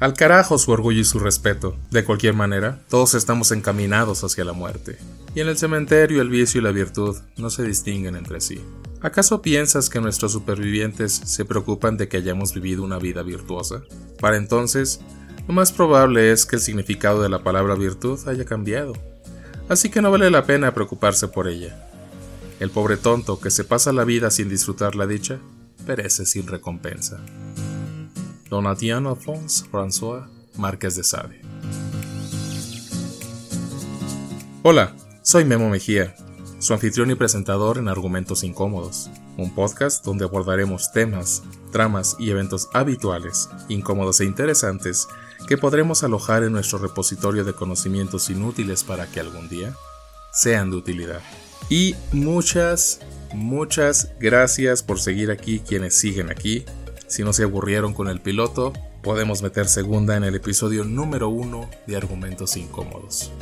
Al carajo su orgullo y su respeto. De cualquier manera, todos estamos encaminados hacia la muerte. Y en el cementerio el vicio y la virtud no se distinguen entre sí. ¿Acaso piensas que nuestros supervivientes se preocupan de que hayamos vivido una vida virtuosa? Para entonces, lo más probable es que el significado de la palabra virtud haya cambiado. Así que no vale la pena preocuparse por ella. El pobre tonto que se pasa la vida sin disfrutar la dicha, perece sin recompensa. Donatien Alphonse François Márquez de Sade. Hola, soy Memo Mejía, su anfitrión y presentador en Argumentos Incómodos, un podcast donde abordaremos temas, tramas y eventos habituales, incómodos e interesantes que podremos alojar en nuestro repositorio de conocimientos inútiles para que algún día sean de utilidad. Y muchas, muchas gracias por seguir aquí quienes siguen aquí si no se aburrieron con el piloto, podemos meter segunda en el episodio número uno de Argumentos Incómodos.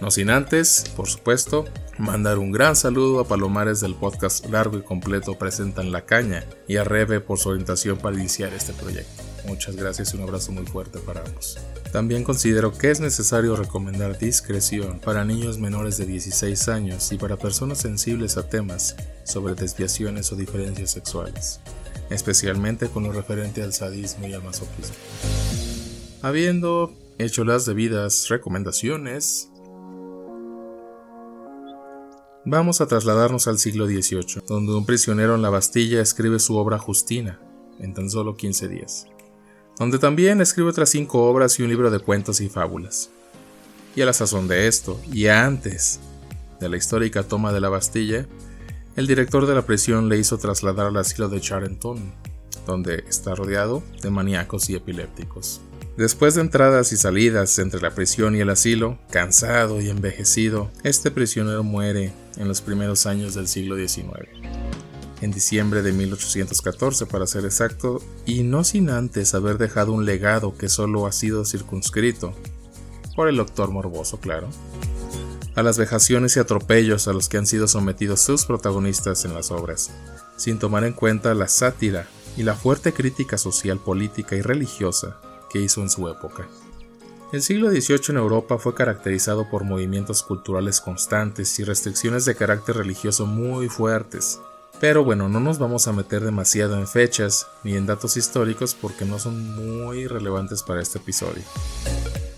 No sin antes, por supuesto, mandar un gran saludo a Palomares del podcast largo y completo Presentan la Caña y a Rebe por su orientación para iniciar este proyecto. Muchas gracias y un abrazo muy fuerte para ambos. También considero que es necesario recomendar discreción para niños menores de 16 años y para personas sensibles a temas sobre desviaciones o diferencias sexuales especialmente con lo referente al sadismo y al masoquismo. Habiendo hecho las debidas recomendaciones, vamos a trasladarnos al siglo XVIII, donde un prisionero en la Bastilla escribe su obra Justina en tan solo 15 días, donde también escribe otras cinco obras y un libro de cuentos y fábulas. Y a la sazón de esto, y antes de la histórica toma de la Bastilla, el director de la prisión le hizo trasladar al asilo de Charenton, donde está rodeado de maníacos y epilépticos. Después de entradas y salidas entre la prisión y el asilo, cansado y envejecido, este prisionero muere en los primeros años del siglo XIX. En diciembre de 1814 para ser exacto, y no sin antes haber dejado un legado que solo ha sido circunscrito por el doctor morboso, claro, a las vejaciones y atropellos a los que han sido sometidos sus protagonistas en las obras, sin tomar en cuenta la sátira y la fuerte crítica social, política y religiosa que hizo en su época. El siglo XVIII en Europa fue caracterizado por movimientos culturales constantes y restricciones de carácter religioso muy fuertes. Pero bueno, no nos vamos a meter demasiado en fechas ni en datos históricos porque no son muy relevantes para este episodio.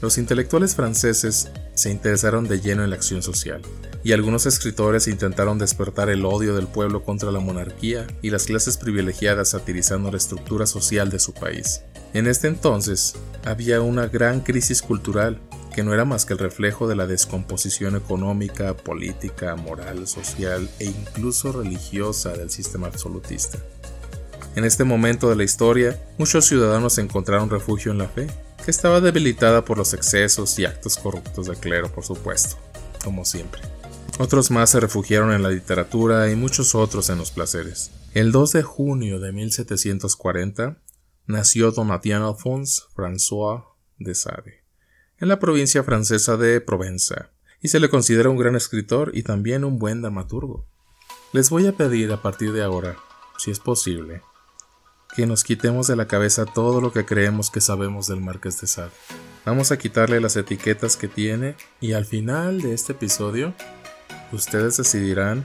Los intelectuales franceses se interesaron de lleno en la acción social, y algunos escritores intentaron despertar el odio del pueblo contra la monarquía y las clases privilegiadas satirizando la estructura social de su país. En este entonces había una gran crisis cultural que no era más que el reflejo de la descomposición económica, política, moral, social e incluso religiosa del sistema absolutista. En este momento de la historia, muchos ciudadanos encontraron refugio en la fe estaba debilitada por los excesos y actos corruptos del clero, por supuesto, como siempre. Otros más se refugiaron en la literatura y muchos otros en los placeres. El 2 de junio de 1740 nació Donatien Alphonse François de Sade, en la provincia francesa de Provenza, y se le considera un gran escritor y también un buen dramaturgo. Les voy a pedir a partir de ahora, si es posible, que nos quitemos de la cabeza todo lo que creemos que sabemos del Marqués de Sade. Vamos a quitarle las etiquetas que tiene y al final de este episodio ustedes decidirán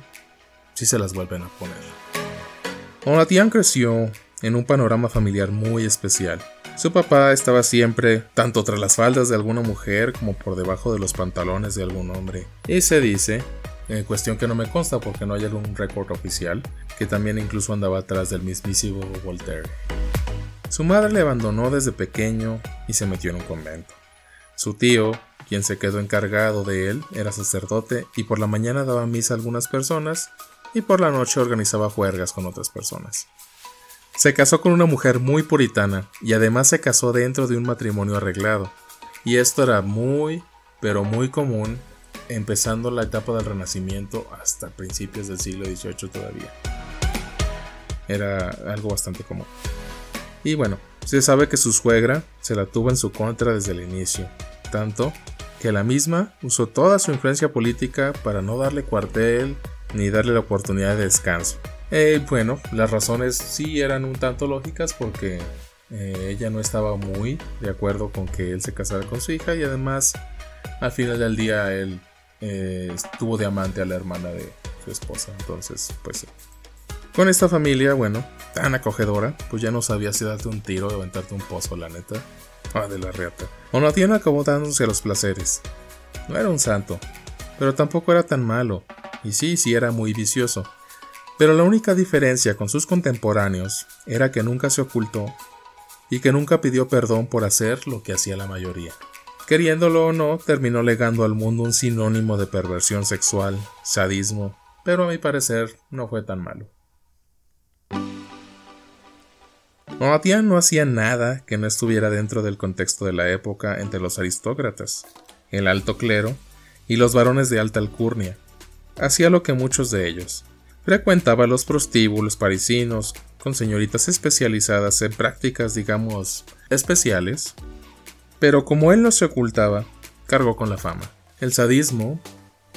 si se las vuelven a poner. Onatian creció en un panorama familiar muy especial. Su papá estaba siempre tanto tras las faldas de alguna mujer como por debajo de los pantalones de algún hombre. Y se dice eh, cuestión que no me consta porque no hay algún récord oficial, que también incluso andaba atrás del mismísimo Voltaire. Su madre le abandonó desde pequeño y se metió en un convento. Su tío, quien se quedó encargado de él, era sacerdote y por la mañana daba misa a algunas personas y por la noche organizaba juergas con otras personas. Se casó con una mujer muy puritana y además se casó dentro de un matrimonio arreglado, y esto era muy, pero muy común empezando la etapa del Renacimiento hasta principios del siglo XVIII todavía. Era algo bastante común. Y bueno, se sabe que su suegra se la tuvo en su contra desde el inicio, tanto que la misma usó toda su influencia política para no darle cuartel ni darle la oportunidad de descanso. Eh, bueno, las razones sí eran un tanto lógicas porque Eh, ella no estaba muy de acuerdo con que él se casara con su hija y además al final del día él eh, estuvo de amante a la hermana de su esposa. Entonces, pues con esta familia, bueno, tan acogedora, pues ya no sabía si darte un tiro o aventarte un pozo, la neta. Ah, de la reata. Acabó dándose los placeres. No era un santo, pero tampoco era tan malo. Y sí, sí era muy vicioso. Pero la única diferencia con sus contemporáneos era que nunca se ocultó y que nunca pidió perdón por hacer lo que hacía la mayoría. Queriéndolo o no, terminó legando al mundo un sinónimo de perversión sexual, sadismo, pero a mi parecer no fue tan malo. Donatian no hacía nada que no estuviera dentro del contexto de la época entre los aristócratas, el alto clero y los varones de alta alcurnia. Hacía lo que muchos de ellos. Frecuentaba los prostíbulos parisinos con señoritas especializadas en prácticas, digamos, especiales, pero como él no se ocultaba, cargó con la fama. El sadismo,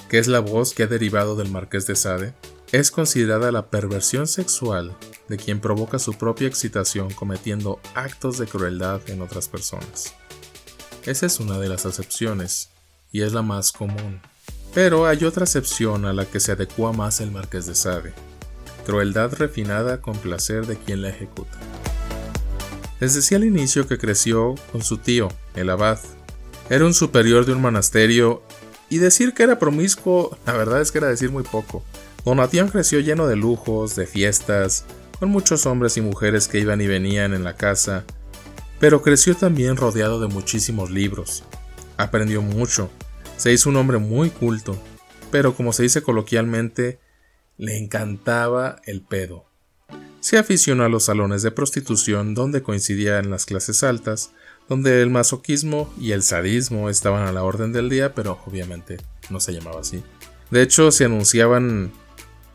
que es la voz que ha derivado del marqués de Sade, es considerada la perversión sexual de quien provoca su propia excitación cometiendo actos de crueldad en otras personas. Esa es una de las acepciones, y es la más común. Pero hay otra acepción a la que se adecua más el marqués de Sade, crueldad refinada con placer de quien la ejecuta. Les decía al inicio que creció con su tío, el abad. Era un superior de un monasterio y decir que era promiscuo, la verdad es que era decir muy poco. Donatian creció lleno de lujos, de fiestas, con muchos hombres y mujeres que iban y venían en la casa, pero creció también rodeado de muchísimos libros. Aprendió mucho, se hizo un hombre muy culto, pero como se dice coloquialmente, le encantaba el pedo. Se aficionó a los salones de prostitución donde coincidían las clases altas, donde el masoquismo y el sadismo estaban a la orden del día, pero obviamente no se llamaba así. De hecho, se anunciaban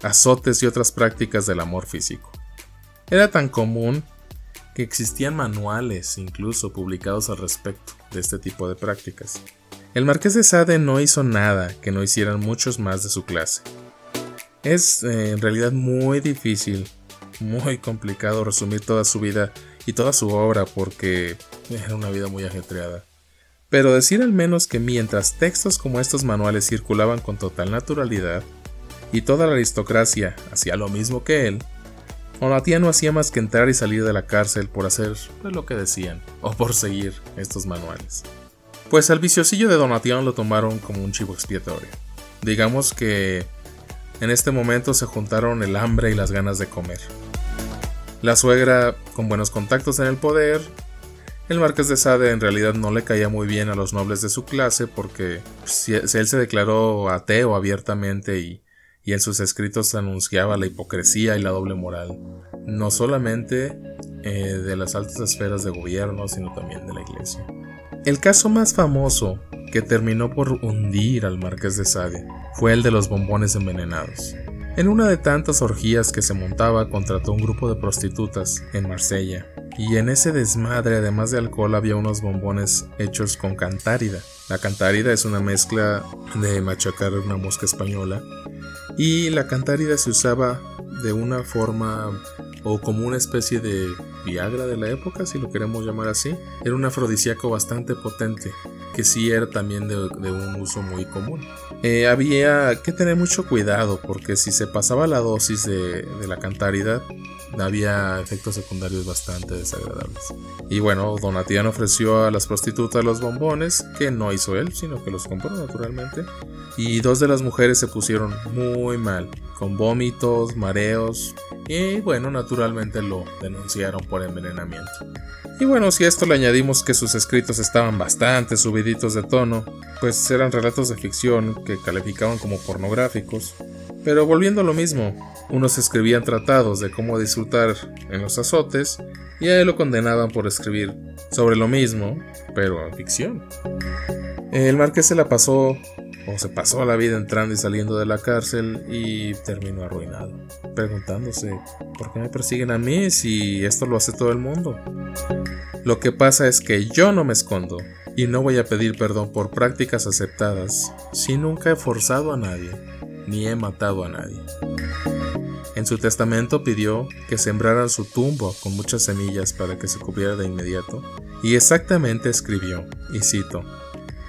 azotes y otras prácticas del amor físico. Era tan común que existían manuales incluso publicados al respecto de este tipo de prácticas. El marqués de Sade no hizo nada que no hicieran muchos más de su clase. Es eh, en realidad muy difícil, muy complicado resumir toda su vida y toda su obra porque era una vida muy ajetreada. Pero decir al menos que mientras textos como estos manuales circulaban con total naturalidad, y toda la aristocracia hacía lo mismo que él, Donatian no hacía más que entrar y salir de la cárcel por hacer pues, lo que decían, o por seguir estos manuales. Pues al viciosillo de Donatian lo tomaron como un chivo expiatorio. Digamos que en este momento se juntaron el hambre y las ganas de comer. La suegra, con buenos contactos en el poder, el marqués de Sade en realidad no le caía muy bien a los nobles de su clase porque si él se declaró ateo abiertamente y y en sus escritos anunciaba la hipocresía y la doble moral, no solamente eh, de las altas esferas de gobierno, sino también de la iglesia. El caso más famoso que terminó por hundir al marqués de Sade fue el de los bombones envenenados. En una de tantas orgías que se montaba, contrató un grupo de prostitutas en Marsella, y en ese desmadre, además de alcohol, había unos bombones hechos con cantárida. La cantárida es una mezcla de machacar una mosca española y la cantárida se usaba de una forma o como una especie de Viagra de la época, si lo queremos llamar así. Era un afrodisíaco bastante potente, que sí era también de, un uso muy común. Eh, había que tener mucho cuidado porque si se pasaba la dosis de, la cantárida, había efectos secundarios bastante desagradables. Y bueno, Donatian ofreció a las prostitutas los bombones, que no hizo él, sino que los compró naturalmente. Y dos de las mujeres se pusieron muy mal, con vómitos, mareos, y bueno, naturalmente lo denunciaron por envenenamiento. Y bueno, si a esto le añadimos que sus escritos estaban bastante subiditos de tono, pues eran relatos de ficción que calificaban como pornográficos. Pero volviendo a lo mismo, unos escribían tratados de cómo disfrutar en los azotes y a él lo condenaban por escribir sobre lo mismo, pero en ficción. El marqués se la pasó o se pasó la vida entrando y saliendo de la cárcel y terminó arruinado, preguntándose, ¿por qué me persiguen a mí si esto lo hace todo el mundo? Lo que pasa es que yo no me escondo y no voy a pedir perdón por prácticas aceptadas si nunca he forzado a nadie ni he matado a nadie. En su testamento pidió que sembraran su tumbo con muchas semillas para que se cubriera de inmediato, y exactamente escribió, y cito,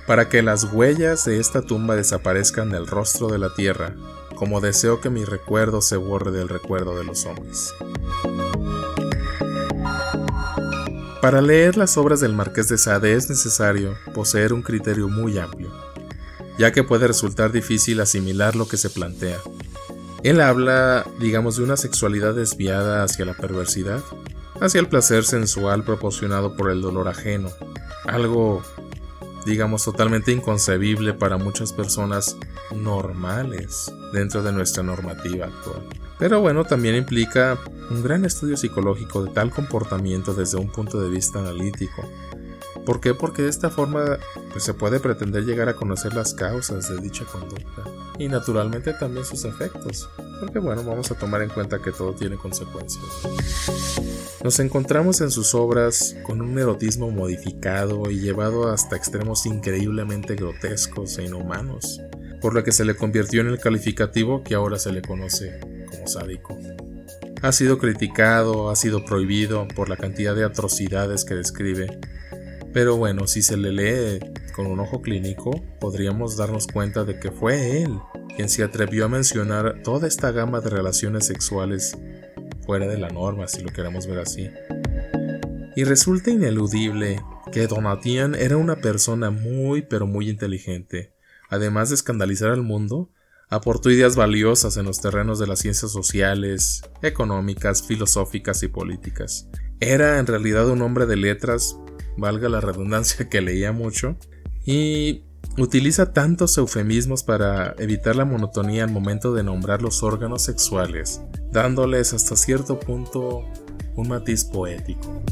para que las huellas de esta tumba desaparezcan del rostro de la tierra, como deseo que mi recuerdo se borre del recuerdo de los hombres. Para leer las obras del Marqués de Sade es necesario poseer un criterio muy amplio, ya que puede resultar difícil asimilar lo que se plantea. Él habla, digamos, de una sexualidad desviada hacia la perversidad, hacia el placer sensual proporcionado por el dolor ajeno, algo digamos, totalmente inconcebible para muchas personas normales dentro de nuestra normativa actual. Pero bueno, también implica un gran estudio psicológico de tal comportamiento desde un punto de vista analítico. ¿Por qué? Porque de esta forma pues, se puede pretender llegar a conocer las causas de dicha conducta y naturalmente también sus efectos, porque bueno, vamos a tomar en cuenta que todo tiene consecuencias. Nos encontramos en sus obras con un erotismo modificado y llevado hasta extremos increíblemente grotescos e inhumanos, por lo que se le convirtió en el calificativo que ahora se le conoce como sádico. Ha sido criticado, ha sido prohibido por la cantidad de atrocidades que describe, pero bueno, si se le lee con un ojo clínico, podríamos darnos cuenta de que fue él quien se atrevió a mencionar toda esta gama de relaciones sexuales fuera de la norma, si lo queremos ver así. Y resulta ineludible que Donatien era una persona muy pero muy inteligente. Además de escandalizar al mundo, aportó ideas valiosas en los terrenos de las ciencias sociales, económicas, filosóficas y políticas. Era en realidad un hombre de letras, valga la redundancia que leía mucho, y utiliza tantos eufemismos para evitar la monotonía al momento de nombrar los órganos sexuales, dándoles hasta cierto punto un matiz poético.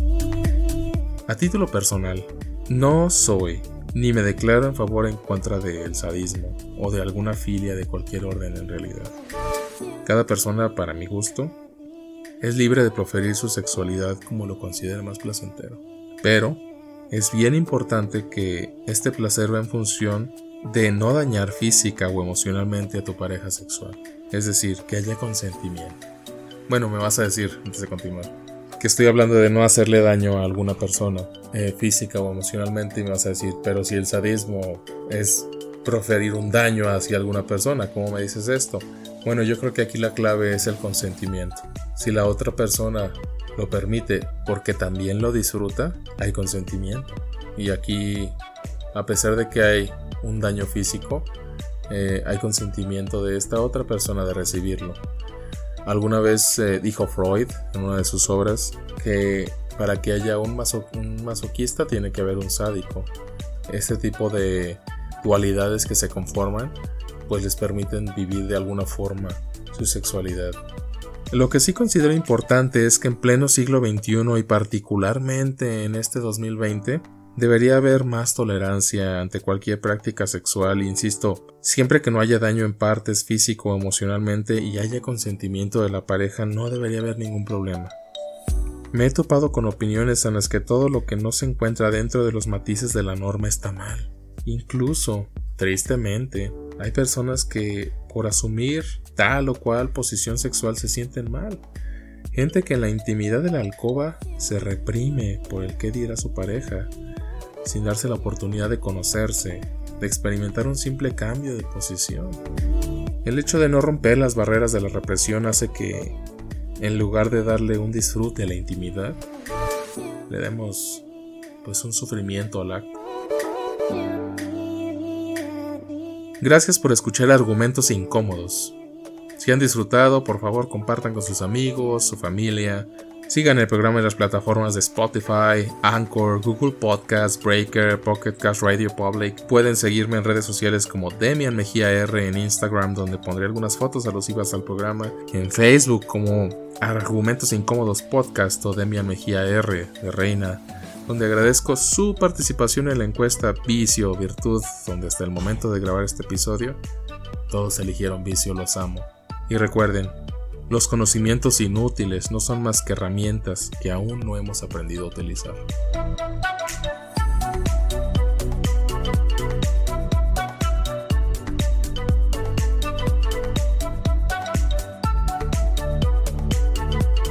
A título personal, no soy ni me declaro en favor en contra del sadismo o de alguna filia de cualquier orden en realidad. Cada persona, para mi gusto, es libre de proferir su sexualidad como lo considere más placentero. Pero es bien importante que este placer va en función de no dañar física o emocionalmente a tu pareja sexual. Es decir, que haya consentimiento. Bueno, me vas a decir, antes de continuar, que estoy hablando de no hacerle daño a alguna persona, eh, física o emocionalmente, y me vas a decir, pero si el sadismo es proferir un daño hacia alguna persona, ¿cómo me dices esto? Bueno, yo creo que aquí la clave es el consentimiento. Si la otra persona lo permite porque también lo disfruta, hay consentimiento. Y aquí, a pesar de que hay un daño físico, eh, hay consentimiento de esta otra persona de recibirlo. Alguna vez eh, dijo Freud en una de sus obras que para que haya un, un masoquista tiene que haber un sádico. Este tipo de dualidades que se conforman pues les permiten vivir de alguna forma su sexualidad. Lo que sí considero importante es que en pleno siglo XXI y particularmente en este 2020, debería haber más tolerancia ante cualquier práctica sexual, insisto, siempre que no haya daño en partes físico o emocionalmente y haya consentimiento de la pareja, no debería haber ningún problema. Me he topado con opiniones en las que todo lo que no se encuentra dentro de los matices de la norma está mal. Incluso, tristemente, hay personas que, por asumir tal o cual posición sexual, se sienten mal. Gente que en la intimidad de la alcoba se reprime por el que diera su pareja, sin darse la oportunidad de conocerse, de experimentar un simple cambio de posición. El hecho de no romper las barreras de la represión hace que, en lugar de darle un disfrute a la intimidad, le demos pues un sufrimiento al acto. Gracias por escuchar argumentos incómodos. Si han disfrutado, por favor compartan con sus amigos, su familia. Sigan el programa en las plataformas de Spotify, Anchor, Google Podcast, Breaker, Pocket Cast Radio Public. Pueden seguirme en redes sociales como Demian Mejía R en Instagram, donde pondré algunas fotos alusivas al programa. En Facebook como Argumentos Incómodos Podcast o Demian Mejía R de Reina donde agradezco su participación en la encuesta Vicio o Virtud, donde hasta el momento de grabar este episodio, todos eligieron Vicio, los amo. Y recuerden, los conocimientos inútiles no son más que herramientas que aún no hemos aprendido a utilizar.